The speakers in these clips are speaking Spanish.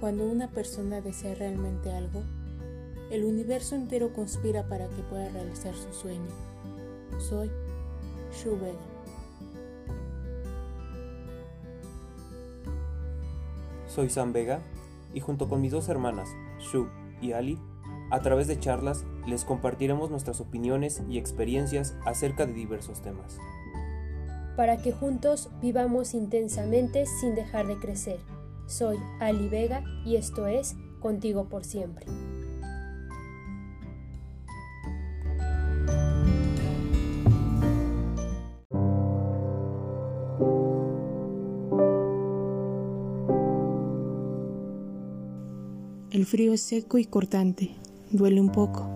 Cuando una persona desea realmente algo, el universo entero conspira para que pueda realizar su sueño. Soy Shu Vega. Soy Sam Vega y junto con mis dos hermanas, Shu y Ali, a través de charlas les compartiremos nuestras opiniones y experiencias acerca de diversos temas. Para que juntos vivamos intensamente sin dejar de crecer. Soy Ali Vega y esto es Contigo por siempre. El frío es seco y cortante, duele un poco.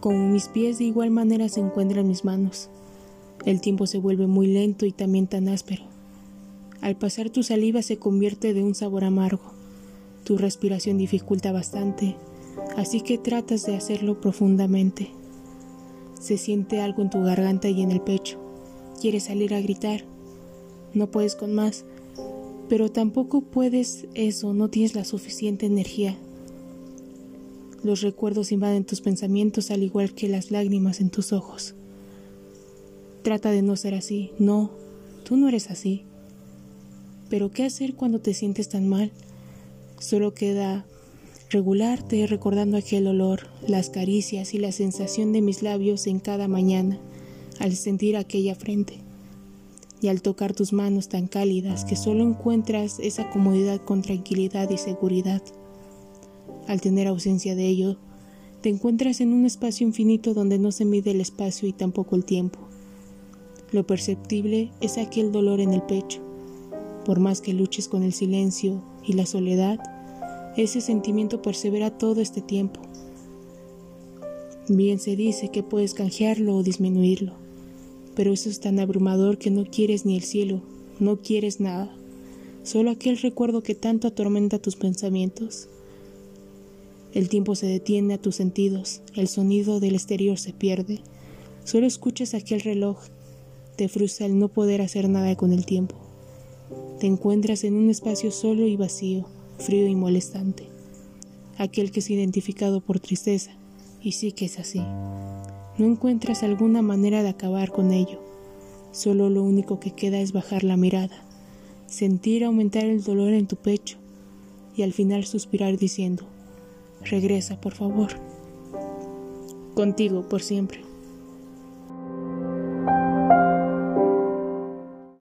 Como mis pies de igual manera se encuentran mis manos. El tiempo se vuelve muy lento y también tan áspero. Al pasar tu saliva se convierte de un sabor amargo. Tu respiración dificulta bastante, así que tratas de hacerlo profundamente. Se siente algo en tu garganta y en el pecho. Quieres salir a gritar. No puedes con más, pero tampoco puedes eso, no tienes la suficiente energía. Los recuerdos invaden tus pensamientos al igual que las lágrimas en tus ojos. Trata de no ser así. No, tú no eres así. Pero ¿qué hacer cuando te sientes tan mal? Solo queda regularte recordando aquel olor, las caricias y la sensación de mis labios en cada mañana al sentir aquella frente y al tocar tus manos tan cálidas que solo encuentras esa comodidad con tranquilidad y seguridad. Al tener ausencia de ello, te encuentras en un espacio infinito donde no se mide el espacio y tampoco el tiempo. Lo perceptible es aquel dolor en el pecho, por más que luches con el silencio y la soledad, ese sentimiento persevera todo este tiempo. Bien se dice que puedes canjearlo o disminuirlo, pero eso es tan abrumador que no quieres ni el cielo, no quieres nada, solo aquel recuerdo que tanto atormenta tus pensamientos. El tiempo se detiene a tus sentidos, el sonido del exterior se pierde, solo escuchas aquel reloj, te frustra el no poder hacer nada con el tiempo. Te encuentras en un espacio solo y vacío, frío y molestante. Aquel que es identificado por tristeza, y sí que es así. No encuentras alguna manera de acabar con ello. Solo lo único que queda es bajar la mirada, sentir aumentar el dolor en tu pecho y al final suspirar diciendo, regresa por favor. Contigo por siempre.